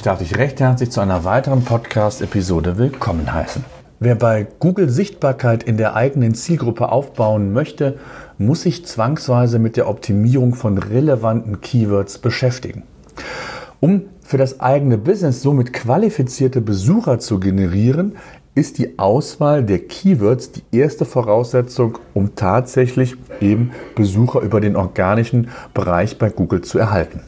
Ich darf dich recht herzlich zu einer weiteren Podcast-Episode willkommen heißen. Wer bei Google Sichtbarkeit in der eigenen Zielgruppe aufbauen möchte, muss sich zwangsweise mit der Optimierung von relevanten Keywords beschäftigen. Um für das eigene Business somit qualifizierte Besucher zu generieren, ist die Auswahl der Keywords die erste Voraussetzung, um tatsächlich eben Besucher über den organischen Bereich bei Google zu erhalten.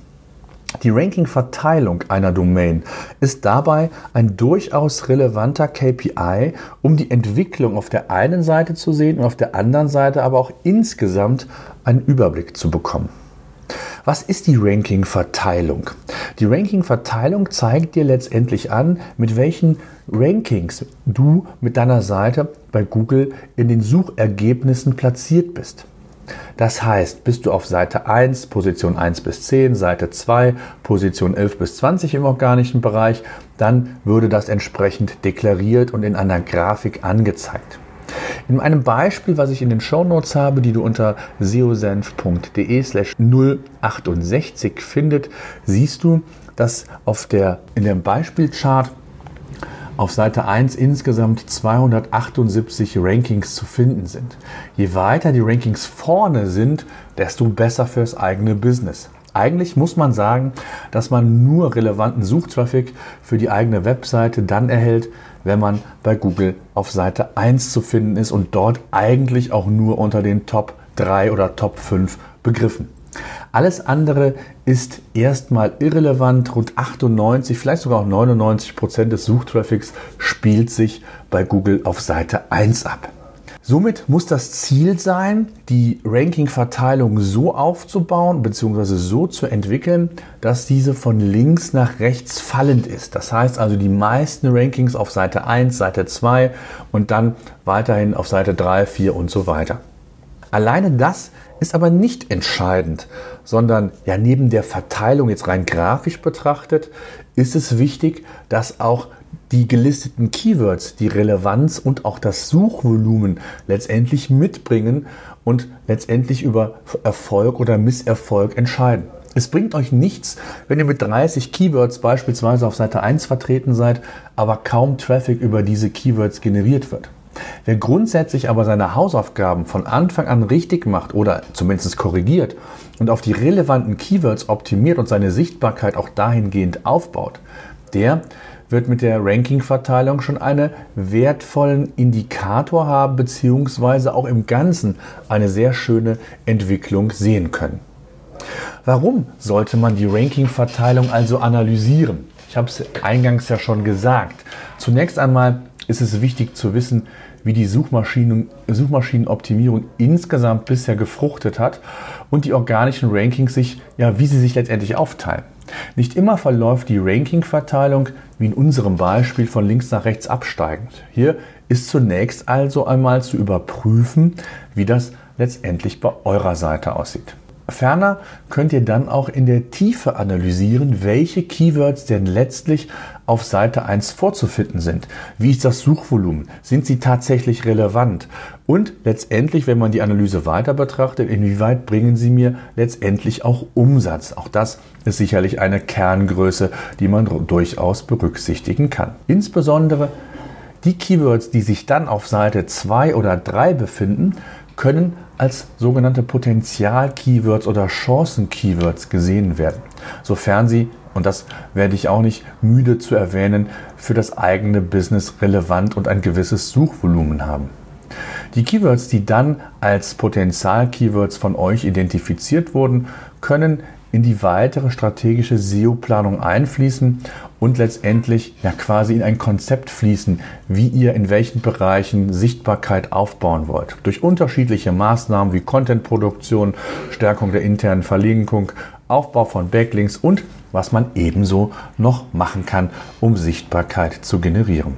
Die Ranking-Verteilung einer Domain ist dabei ein durchaus relevanter KPI, um die Entwicklung auf der einen Seite zu sehen und auf der anderen Seite aber auch insgesamt einen Überblick zu bekommen. Was ist die Ranking-Verteilung? Die Ranking-Verteilung zeigt dir letztendlich an, mit welchen Rankings du mit deiner Seite bei Google in den Suchergebnissen platziert bist. Das heißt, bist du auf Seite 1, Position 1 bis 10, Seite 2, Position 11 bis 20 im organischen Bereich, dann würde das entsprechend deklariert und in einer Grafik angezeigt. In einem Beispiel, was ich in den Show Notes habe, die du unter seosenf.de slash 068 findet, siehst du, dass auf der, in dem Beispielchart auf Seite 1 insgesamt 278 Rankings zu finden sind. Je weiter die Rankings vorne sind, desto besser fürs eigene Business. Eigentlich muss man sagen, dass man nur relevanten Suchtraffic für die eigene Webseite dann erhält, wenn man bei Google auf Seite 1 zu finden ist und dort eigentlich auch nur unter den Top 3 oder Top 5 begriffen. Alles andere ist erstmal irrelevant. Rund 98, vielleicht sogar auch 99 Prozent des Suchtraffics spielt sich bei Google auf Seite 1 ab. Somit muss das Ziel sein, die Ranking-Verteilung so aufzubauen bzw. so zu entwickeln, dass diese von links nach rechts fallend ist. Das heißt also die meisten Rankings auf Seite 1, Seite 2 und dann weiterhin auf Seite 3, 4 und so weiter. Alleine das ist aber nicht entscheidend, sondern ja neben der Verteilung jetzt rein grafisch betrachtet, ist es wichtig, dass auch die gelisteten Keywords die Relevanz und auch das Suchvolumen letztendlich mitbringen und letztendlich über Erfolg oder Misserfolg entscheiden. Es bringt euch nichts, wenn ihr mit 30 Keywords beispielsweise auf Seite 1 vertreten seid, aber kaum Traffic über diese Keywords generiert wird. Wer grundsätzlich aber seine Hausaufgaben von Anfang an richtig macht oder zumindest korrigiert und auf die relevanten Keywords optimiert und seine Sichtbarkeit auch dahingehend aufbaut, der wird mit der Ranking-Verteilung schon einen wertvollen Indikator haben, beziehungsweise auch im Ganzen eine sehr schöne Entwicklung sehen können. Warum sollte man die Ranking-Verteilung also analysieren? Ich habe es eingangs ja schon gesagt. Zunächst einmal ist es wichtig zu wissen, wie die Suchmaschinen, Suchmaschinenoptimierung insgesamt bisher gefruchtet hat und die organischen Rankings sich, ja, wie sie sich letztendlich aufteilen. Nicht immer verläuft die Ranking-Verteilung wie in unserem Beispiel von links nach rechts absteigend. Hier ist zunächst also einmal zu überprüfen, wie das letztendlich bei eurer Seite aussieht. Ferner könnt ihr dann auch in der Tiefe analysieren, welche Keywords denn letztlich auf Seite 1 vorzufinden sind. Wie ist das Suchvolumen? Sind sie tatsächlich relevant? Und letztendlich, wenn man die Analyse weiter betrachtet, inwieweit bringen sie mir letztendlich auch Umsatz? Auch das ist sicherlich eine Kerngröße, die man durchaus berücksichtigen kann. Insbesondere die Keywords, die sich dann auf Seite 2 oder 3 befinden, können als sogenannte Potenzial-Keywords oder Chancen-Keywords gesehen werden, sofern sie, und das werde ich auch nicht müde zu erwähnen, für das eigene Business relevant und ein gewisses Suchvolumen haben. Die Keywords, die dann als Potenzial-Keywords von euch identifiziert wurden, können in die weitere strategische SEO-Planung einfließen und letztendlich ja quasi in ein Konzept fließen, wie ihr in welchen Bereichen Sichtbarkeit aufbauen wollt. Durch unterschiedliche Maßnahmen wie Contentproduktion, Stärkung der internen Verlinkung, Aufbau von Backlinks und was man ebenso noch machen kann, um Sichtbarkeit zu generieren.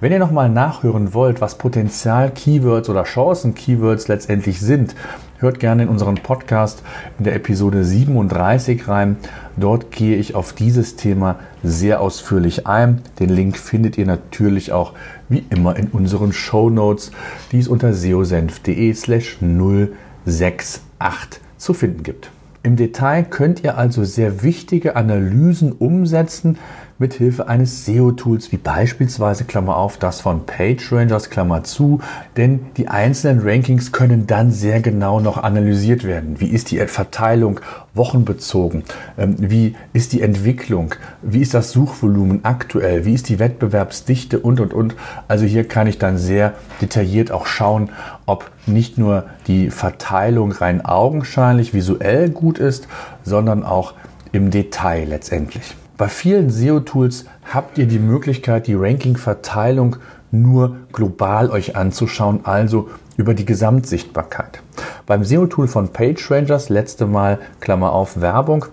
Wenn ihr nochmal nachhören wollt, was Potenzial-Keywords oder Chancen-Keywords letztendlich sind, hört gerne in unseren Podcast in der Episode 37 rein. Dort gehe ich auf dieses Thema sehr ausführlich ein. Den Link findet ihr natürlich auch wie immer in unseren Show Notes, die es unter seosenf.de slash 068 zu finden gibt. Im Detail könnt ihr also sehr wichtige Analysen umsetzen, mit Hilfe eines SEO-Tools wie beispielsweise Klammer auf das von PageRangers Klammer zu, denn die einzelnen Rankings können dann sehr genau noch analysiert werden. Wie ist die Verteilung wochenbezogen? Ähm, wie ist die Entwicklung? Wie ist das Suchvolumen aktuell? Wie ist die Wettbewerbsdichte und und und? Also hier kann ich dann sehr detailliert auch schauen, ob nicht nur die Verteilung rein augenscheinlich visuell gut ist, sondern auch im Detail letztendlich. Bei vielen SEO-Tools habt ihr die Möglichkeit, die Ranking-Verteilung nur global euch anzuschauen, also über die Gesamtsichtbarkeit. Beim SEO-Tool von PageRangers, letzte Mal Klammer auf Werbung,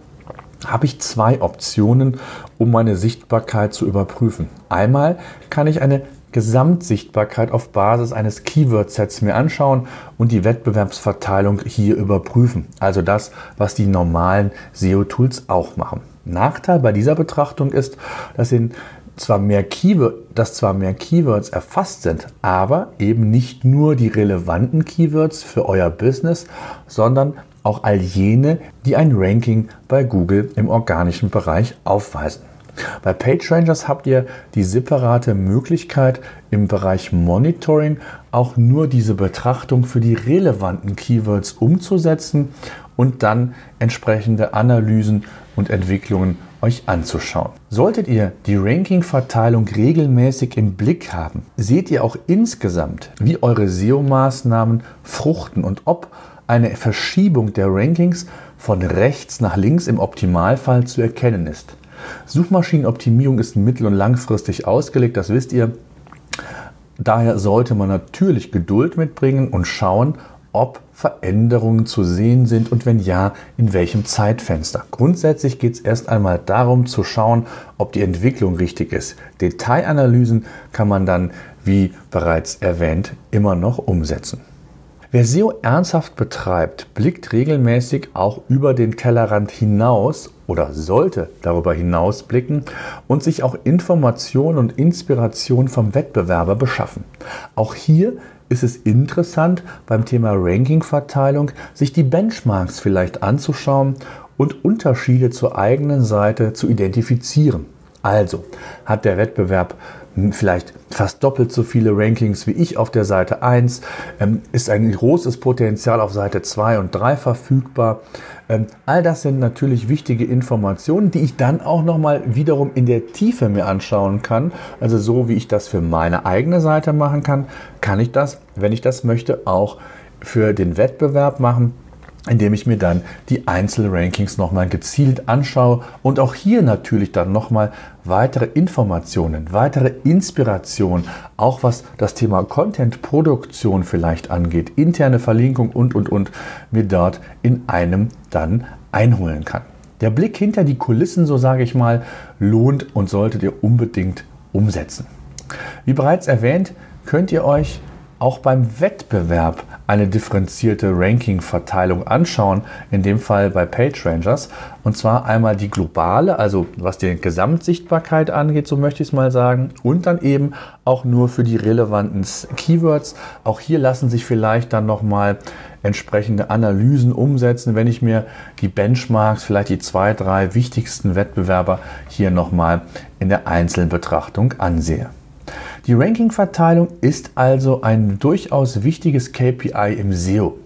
habe ich zwei Optionen, um meine Sichtbarkeit zu überprüfen. Einmal kann ich eine Gesamtsichtbarkeit auf Basis eines Keyword-Sets mir anschauen und die Wettbewerbsverteilung hier überprüfen. Also das, was die normalen SEO-Tools auch machen. Nachteil bei dieser Betrachtung ist, dass, in zwar mehr Keyword, dass zwar mehr Keywords erfasst sind, aber eben nicht nur die relevanten Keywords für euer Business, sondern auch all jene, die ein Ranking bei Google im organischen Bereich aufweisen. Bei PageRangers habt ihr die separate Möglichkeit, im Bereich Monitoring auch nur diese Betrachtung für die relevanten Keywords umzusetzen und dann entsprechende Analysen und Entwicklungen euch anzuschauen. Solltet ihr die Ranking-Verteilung regelmäßig im Blick haben, seht ihr auch insgesamt, wie eure SEO-Maßnahmen fruchten und ob eine Verschiebung der Rankings von rechts nach links im Optimalfall zu erkennen ist. Suchmaschinenoptimierung ist mittel- und langfristig ausgelegt, das wisst ihr. Daher sollte man natürlich Geduld mitbringen und schauen, ob Veränderungen zu sehen sind und wenn ja, in welchem Zeitfenster. Grundsätzlich geht es erst einmal darum zu schauen, ob die Entwicklung richtig ist. Detailanalysen kann man dann, wie bereits erwähnt, immer noch umsetzen. Wer SEO ernsthaft betreibt, blickt regelmäßig auch über den Tellerrand hinaus oder sollte darüber hinaus blicken und sich auch Information und Inspiration vom Wettbewerber beschaffen. Auch hier ist es interessant, beim Thema Ranking-Verteilung sich die Benchmarks vielleicht anzuschauen und Unterschiede zur eigenen Seite zu identifizieren. Also hat der Wettbewerb vielleicht fast doppelt so viele Rankings wie ich auf der Seite 1, ähm, ist ein großes Potenzial auf Seite 2 und 3 verfügbar. Ähm, all das sind natürlich wichtige Informationen, die ich dann auch nochmal wiederum in der Tiefe mir anschauen kann. Also so wie ich das für meine eigene Seite machen kann, kann ich das, wenn ich das möchte, auch für den Wettbewerb machen indem ich mir dann die Einzelrankings nochmal gezielt anschaue und auch hier natürlich dann nochmal weitere Informationen, weitere Inspiration, auch was das Thema Content-Produktion vielleicht angeht, interne Verlinkung und, und, und, mir dort in einem dann einholen kann. Der Blick hinter die Kulissen, so sage ich mal, lohnt und solltet ihr unbedingt umsetzen. Wie bereits erwähnt, könnt ihr euch auch beim Wettbewerb eine differenzierte Ranking-Verteilung anschauen, in dem Fall bei PageRangers. Und zwar einmal die globale, also was die Gesamtsichtbarkeit angeht, so möchte ich es mal sagen, und dann eben auch nur für die relevanten Keywords. Auch hier lassen sich vielleicht dann nochmal entsprechende Analysen umsetzen, wenn ich mir die Benchmarks, vielleicht die zwei, drei wichtigsten Wettbewerber hier nochmal in der Einzelbetrachtung ansehe. Die Ranking-Verteilung ist also ein durchaus wichtiges KPI im SEO.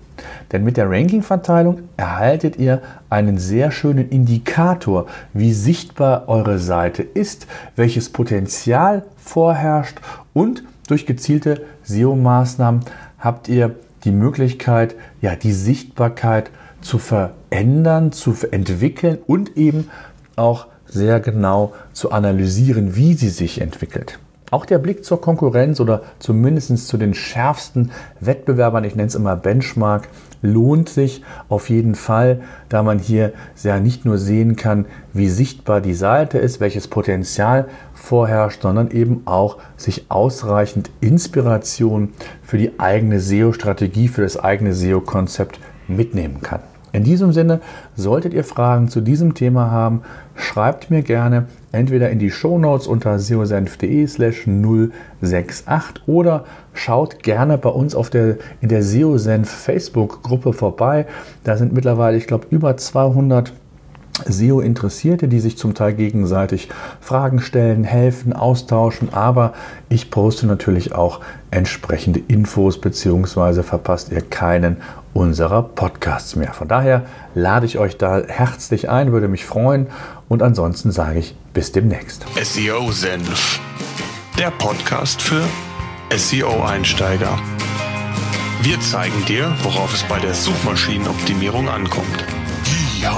Denn mit der Ranking-Verteilung erhaltet ihr einen sehr schönen Indikator, wie sichtbar eure Seite ist, welches Potenzial vorherrscht und durch gezielte SEO-Maßnahmen habt ihr die Möglichkeit, ja, die Sichtbarkeit zu verändern, zu entwickeln und eben auch sehr genau zu analysieren, wie sie sich entwickelt. Auch der Blick zur Konkurrenz oder zumindest zu den schärfsten Wettbewerbern, ich nenne es immer Benchmark, lohnt sich auf jeden Fall, da man hier sehr nicht nur sehen kann, wie sichtbar die Seite ist, welches Potenzial vorherrscht, sondern eben auch sich ausreichend Inspiration für die eigene SEO-Strategie, für das eigene SEO-Konzept mitnehmen kann. In diesem Sinne, solltet ihr Fragen zu diesem Thema haben, schreibt mir gerne entweder in die Shownotes unter seosenf.de slash 068 oder schaut gerne bei uns auf der, in der SEOsenf Facebook-Gruppe vorbei. Da sind mittlerweile, ich glaube, über 200 SEO-Interessierte, die sich zum Teil gegenseitig Fragen stellen, helfen, austauschen, aber ich poste natürlich auch entsprechende Infos, beziehungsweise verpasst ihr keinen unserer Podcasts mehr. Von daher lade ich euch da herzlich ein, würde mich freuen und ansonsten sage ich bis demnächst. SEO Senf, der Podcast für SEO-Einsteiger. Wir zeigen dir, worauf es bei der Suchmaschinenoptimierung ankommt. Ja.